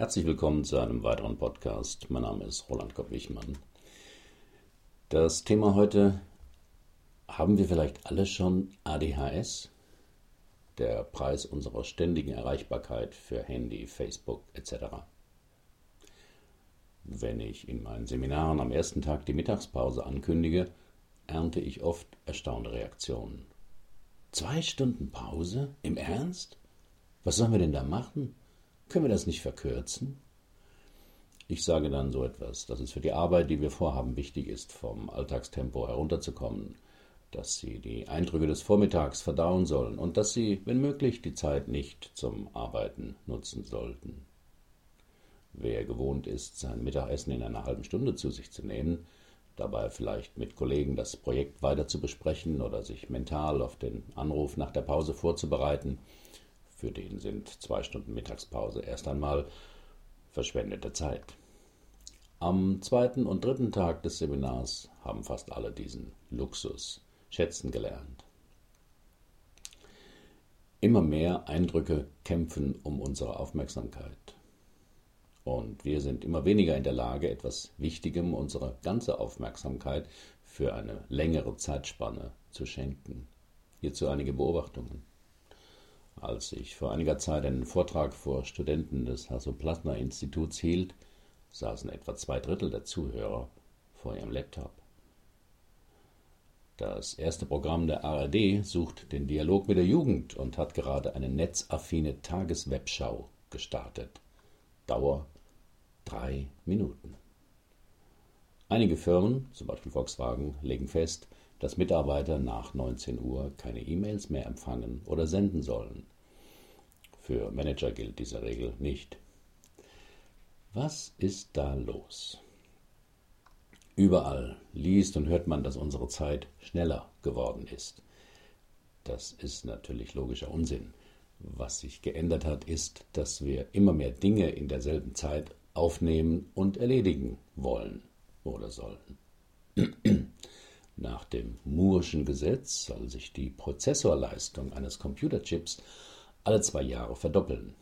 Herzlich willkommen zu einem weiteren Podcast. Mein Name ist Roland Kopp-Wichmann. Das Thema heute: Haben wir vielleicht alle schon ADHS? Der Preis unserer ständigen Erreichbarkeit für Handy, Facebook etc. Wenn ich in meinen Seminaren am ersten Tag die Mittagspause ankündige, ernte ich oft erstaunte Reaktionen. Zwei Stunden Pause? Im Ernst? Was sollen wir denn da machen? Können wir das nicht verkürzen? Ich sage dann so etwas, dass es für die Arbeit, die wir vorhaben, wichtig ist, vom Alltagstempo herunterzukommen, dass Sie die Eindrücke des Vormittags verdauen sollen und dass Sie, wenn möglich, die Zeit nicht zum Arbeiten nutzen sollten. Wer gewohnt ist, sein Mittagessen in einer halben Stunde zu sich zu nehmen, dabei vielleicht mit Kollegen das Projekt weiter zu besprechen oder sich mental auf den Anruf nach der Pause vorzubereiten, für den sind zwei Stunden Mittagspause erst einmal verschwendete Zeit. Am zweiten und dritten Tag des Seminars haben fast alle diesen Luxus schätzen gelernt. Immer mehr Eindrücke kämpfen um unsere Aufmerksamkeit. Und wir sind immer weniger in der Lage, etwas Wichtigem unsere ganze Aufmerksamkeit für eine längere Zeitspanne zu schenken. Hierzu einige Beobachtungen. Als ich vor einiger Zeit einen Vortrag vor Studenten des Hasso-Plattner-Instituts hielt, saßen etwa zwei Drittel der Zuhörer vor ihrem Laptop. Das erste Programm der ARD sucht den Dialog mit der Jugend und hat gerade eine netzaffine Tageswebschau gestartet. Dauer drei Minuten. Einige Firmen, zum Beispiel Volkswagen, legen fest, dass Mitarbeiter nach 19 Uhr keine E-Mails mehr empfangen oder senden sollen. Für Manager gilt diese Regel nicht. Was ist da los? Überall liest und hört man, dass unsere Zeit schneller geworden ist. Das ist natürlich logischer Unsinn. Was sich geändert hat, ist, dass wir immer mehr Dinge in derselben Zeit aufnehmen und erledigen wollen oder sollten. Nach dem Moore'schen Gesetz soll sich die Prozessorleistung eines Computerchips alle zwei Jahre verdoppeln.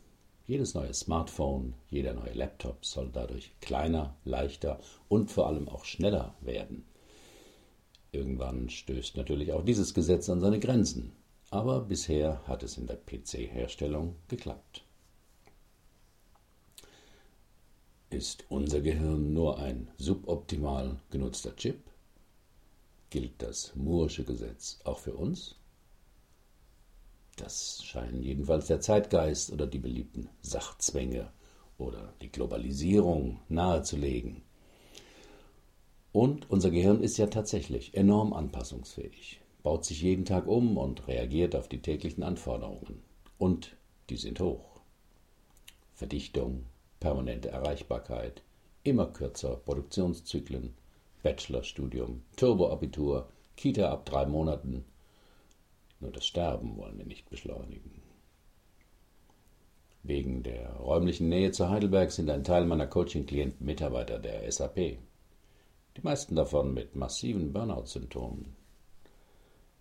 Jedes neue Smartphone, jeder neue Laptop soll dadurch kleiner, leichter und vor allem auch schneller werden. Irgendwann stößt natürlich auch dieses Gesetz an seine Grenzen, aber bisher hat es in der PC-Herstellung geklappt. Ist unser Gehirn nur ein suboptimal genutzter Chip? Gilt das Moore'sche Gesetz auch für uns? Das scheinen jedenfalls der Zeitgeist oder die beliebten Sachzwänge oder die Globalisierung nahezulegen. Und unser Gehirn ist ja tatsächlich enorm anpassungsfähig, baut sich jeden Tag um und reagiert auf die täglichen Anforderungen. Und die sind hoch. Verdichtung, permanente Erreichbarkeit, immer kürzer Produktionszyklen, Bachelorstudium, Turboabitur, Kita ab drei Monaten. Nur das Sterben wollen wir nicht beschleunigen. Wegen der räumlichen Nähe zu Heidelberg sind ein Teil meiner Coaching-Klienten Mitarbeiter der SAP. Die meisten davon mit massiven Burnout-Symptomen.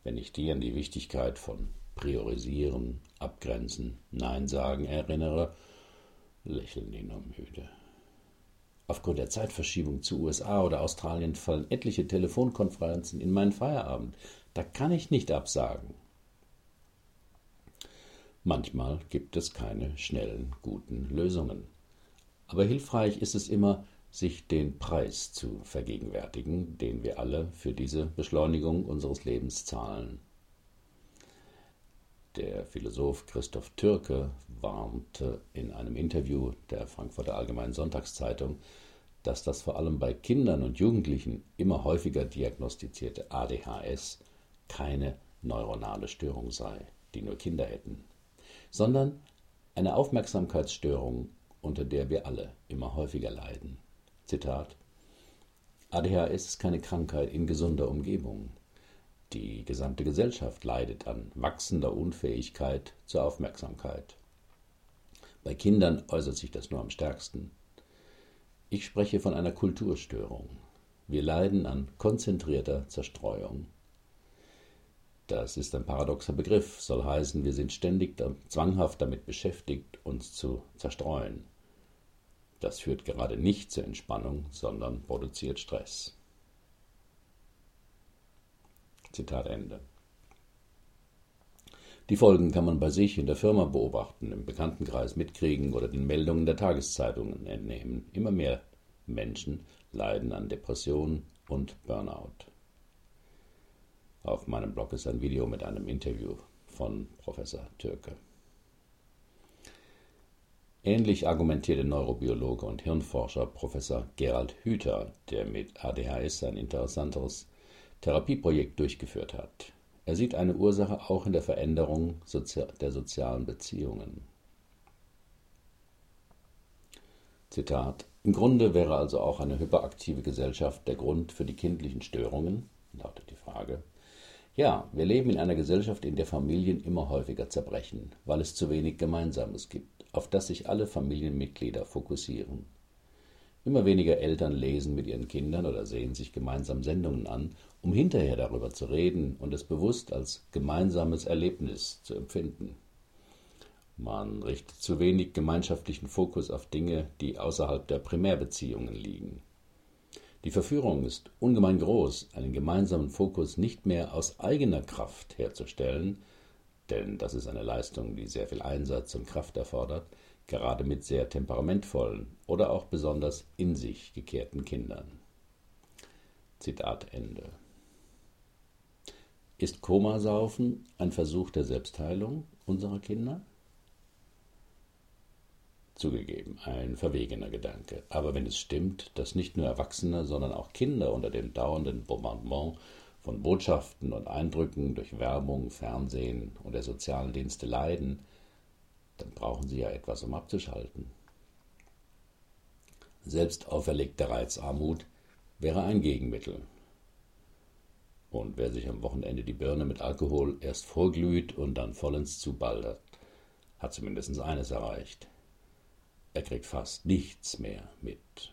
Wenn ich die an die Wichtigkeit von Priorisieren, Abgrenzen, Nein sagen erinnere, lächeln die nur müde. Aufgrund der Zeitverschiebung zu USA oder Australien fallen etliche Telefonkonferenzen in meinen Feierabend. Da kann ich nicht absagen. Manchmal gibt es keine schnellen, guten Lösungen. Aber hilfreich ist es immer, sich den Preis zu vergegenwärtigen, den wir alle für diese Beschleunigung unseres Lebens zahlen. Der Philosoph Christoph Türke warnte in einem Interview der Frankfurter Allgemeinen Sonntagszeitung, dass das vor allem bei Kindern und Jugendlichen immer häufiger diagnostizierte ADHS keine neuronale Störung sei, die nur Kinder hätten, sondern eine Aufmerksamkeitsstörung, unter der wir alle immer häufiger leiden. Zitat ADHS ist keine Krankheit in gesunder Umgebung. Die gesamte Gesellschaft leidet an wachsender Unfähigkeit zur Aufmerksamkeit. Bei Kindern äußert sich das nur am stärksten. Ich spreche von einer Kulturstörung. Wir leiden an konzentrierter Zerstreuung. Das ist ein paradoxer Begriff, soll heißen, wir sind ständig zwanghaft damit beschäftigt, uns zu zerstreuen. Das führt gerade nicht zur Entspannung, sondern produziert Stress. Zitat Ende. Die Folgen kann man bei sich in der Firma beobachten, im Bekanntenkreis mitkriegen oder den Meldungen der Tageszeitungen entnehmen. Immer mehr Menschen leiden an Depressionen und Burnout. Auf meinem Blog ist ein Video mit einem Interview von Professor Türke. Ähnlich argumentiert der Neurobiologe und Hirnforscher Professor Gerald Hüther, der mit ADHS ein interessanteres Therapieprojekt durchgeführt hat. Er sieht eine Ursache auch in der Veränderung der sozialen Beziehungen. Zitat Im Grunde wäre also auch eine hyperaktive Gesellschaft der Grund für die kindlichen Störungen, lautet die Frage. Ja, wir leben in einer Gesellschaft, in der Familien immer häufiger zerbrechen, weil es zu wenig Gemeinsames gibt, auf das sich alle Familienmitglieder fokussieren. Immer weniger Eltern lesen mit ihren Kindern oder sehen sich gemeinsam Sendungen an, um hinterher darüber zu reden und es bewusst als gemeinsames Erlebnis zu empfinden. Man richtet zu wenig gemeinschaftlichen Fokus auf Dinge, die außerhalb der Primärbeziehungen liegen. Die Verführung ist ungemein groß, einen gemeinsamen Fokus nicht mehr aus eigener Kraft herzustellen, denn das ist eine Leistung, die sehr viel Einsatz und Kraft erfordert, gerade mit sehr temperamentvollen oder auch besonders in sich gekehrten Kindern. Zitat Ende. Ist Komasaufen ein Versuch der Selbstheilung unserer Kinder? Zugegeben, ein verwegener Gedanke. Aber wenn es stimmt, dass nicht nur Erwachsene, sondern auch Kinder unter dem dauernden Bombardement von Botschaften und Eindrücken durch Werbung, Fernsehen und der sozialen Dienste leiden, dann brauchen sie ja etwas, um abzuschalten. Selbst auferlegte Reizarmut wäre ein Gegenmittel. Und wer sich am Wochenende die Birne mit Alkohol erst vorglüht und dann vollends zubaldert, hat zumindest eines erreicht. Er kriegt fast nichts mehr mit.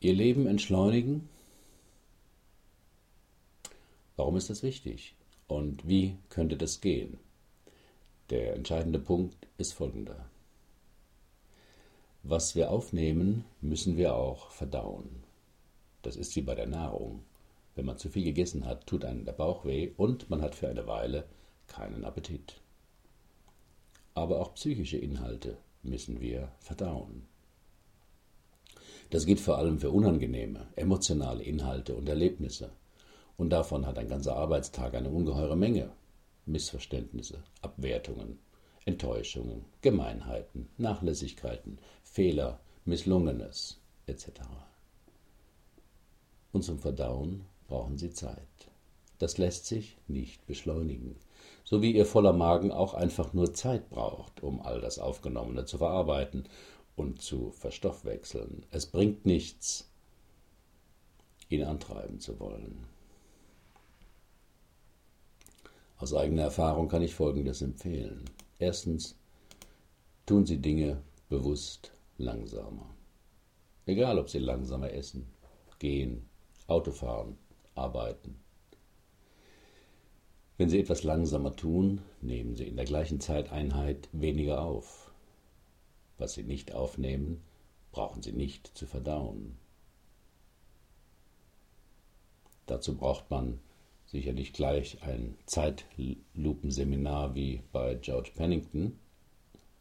Ihr Leben entschleunigen? Warum ist das wichtig? Und wie könnte das gehen? Der entscheidende Punkt ist folgender. Was wir aufnehmen, müssen wir auch verdauen. Das ist wie bei der Nahrung. Wenn man zu viel gegessen hat, tut einem der Bauch weh und man hat für eine Weile keinen Appetit. Aber auch psychische Inhalte müssen wir verdauen. Das gilt vor allem für unangenehme, emotionale Inhalte und Erlebnisse. Und davon hat ein ganzer Arbeitstag eine ungeheure Menge. Missverständnisse, Abwertungen, Enttäuschungen, Gemeinheiten, Nachlässigkeiten, Fehler, Misslungenes etc. Und zum Verdauen brauchen Sie Zeit. Das lässt sich nicht beschleunigen, so wie Ihr voller Magen auch einfach nur Zeit braucht, um all das Aufgenommene zu verarbeiten und zu verstoffwechseln. Es bringt nichts, ihn antreiben zu wollen. Aus eigener Erfahrung kann ich Folgendes empfehlen. Erstens, tun Sie Dinge bewusst langsamer. Egal, ob Sie langsamer essen, gehen, Auto fahren, arbeiten. Wenn Sie etwas langsamer tun, nehmen Sie in der gleichen Zeiteinheit weniger auf. Was Sie nicht aufnehmen, brauchen Sie nicht zu verdauen. Dazu braucht man sicherlich gleich ein Zeitlupenseminar wie bei George Pennington,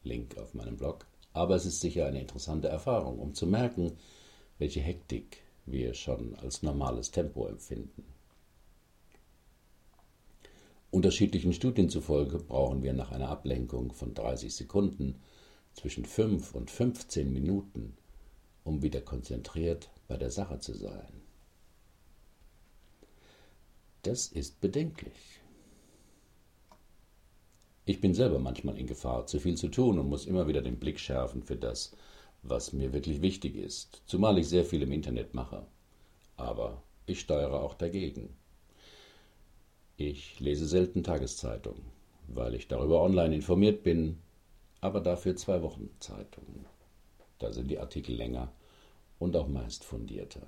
Link auf meinem Blog, aber es ist sicher eine interessante Erfahrung, um zu merken, welche Hektik wir schon als normales Tempo empfinden. Unterschiedlichen Studien zufolge brauchen wir nach einer Ablenkung von 30 Sekunden zwischen 5 und 15 Minuten, um wieder konzentriert bei der Sache zu sein. Das ist bedenklich. Ich bin selber manchmal in Gefahr, zu viel zu tun und muss immer wieder den Blick schärfen für das, was mir wirklich wichtig ist, zumal ich sehr viel im Internet mache. Aber ich steuere auch dagegen. Ich lese selten Tageszeitungen, weil ich darüber online informiert bin, aber dafür zwei Wochen Zeitungen. Da sind die Artikel länger und auch meist fundierter.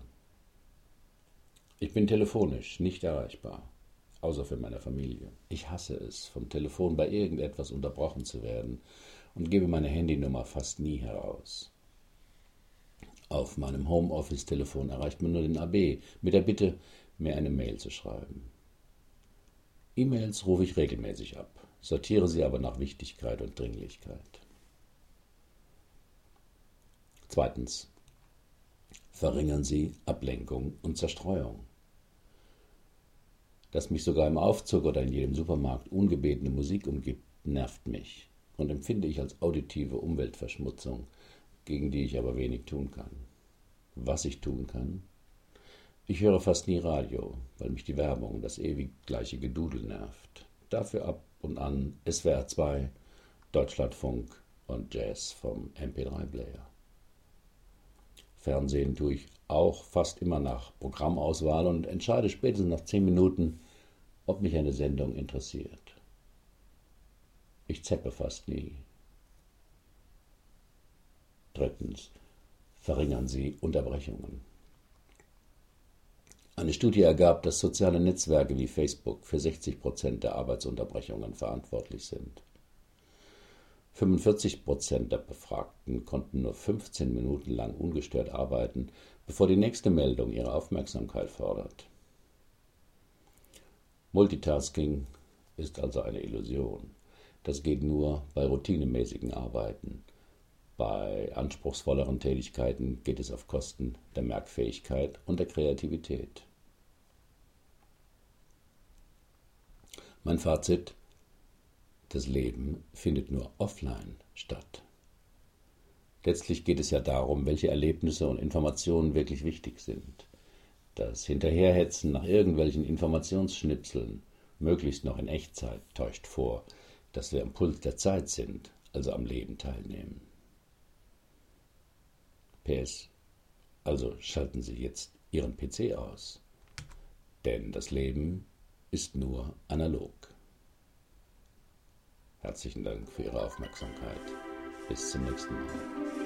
Ich bin telefonisch nicht erreichbar, außer für meine Familie. Ich hasse es, vom Telefon bei irgendetwas unterbrochen zu werden und gebe meine Handynummer fast nie heraus. Auf meinem Homeoffice-Telefon erreicht man nur den AB mit der Bitte, mir eine Mail zu schreiben. E-Mails rufe ich regelmäßig ab, sortiere sie aber nach Wichtigkeit und Dringlichkeit. Zweitens. Verringern Sie Ablenkung und Zerstreuung. Dass mich sogar im Aufzug oder in jedem Supermarkt ungebetene Musik umgibt, nervt mich und empfinde ich als auditive Umweltverschmutzung, gegen die ich aber wenig tun kann. Was ich tun kann? Ich höre fast nie Radio, weil mich die Werbung, das ewig gleiche Gedudel nervt. Dafür ab und an SWR 2, Deutschlandfunk und Jazz vom MP3-Player. Fernsehen tue ich auch fast immer nach Programmauswahl und entscheide spätestens nach zehn Minuten, ob mich eine Sendung interessiert. Ich zeppe fast nie. Drittens. Verringern Sie Unterbrechungen. Eine Studie ergab, dass soziale Netzwerke wie Facebook für 60 Prozent der Arbeitsunterbrechungen verantwortlich sind. 45 Prozent der Befragten konnten nur 15 Minuten lang ungestört arbeiten, bevor die nächste Meldung ihre Aufmerksamkeit fordert. Multitasking ist also eine Illusion. Das geht nur bei routinemäßigen Arbeiten. Bei anspruchsvolleren Tätigkeiten geht es auf Kosten der Merkfähigkeit und der Kreativität. Mein Fazit das Leben findet nur offline statt. Letztlich geht es ja darum, welche Erlebnisse und Informationen wirklich wichtig sind. Das Hinterherhetzen nach irgendwelchen Informationsschnipseln, möglichst noch in Echtzeit, täuscht vor, dass wir am Puls der Zeit sind, also am Leben teilnehmen. PS. Also schalten Sie jetzt Ihren PC aus. Denn das Leben ist nur analog. Herzlichen Dank für Ihre Aufmerksamkeit. Bis zum nächsten Mal.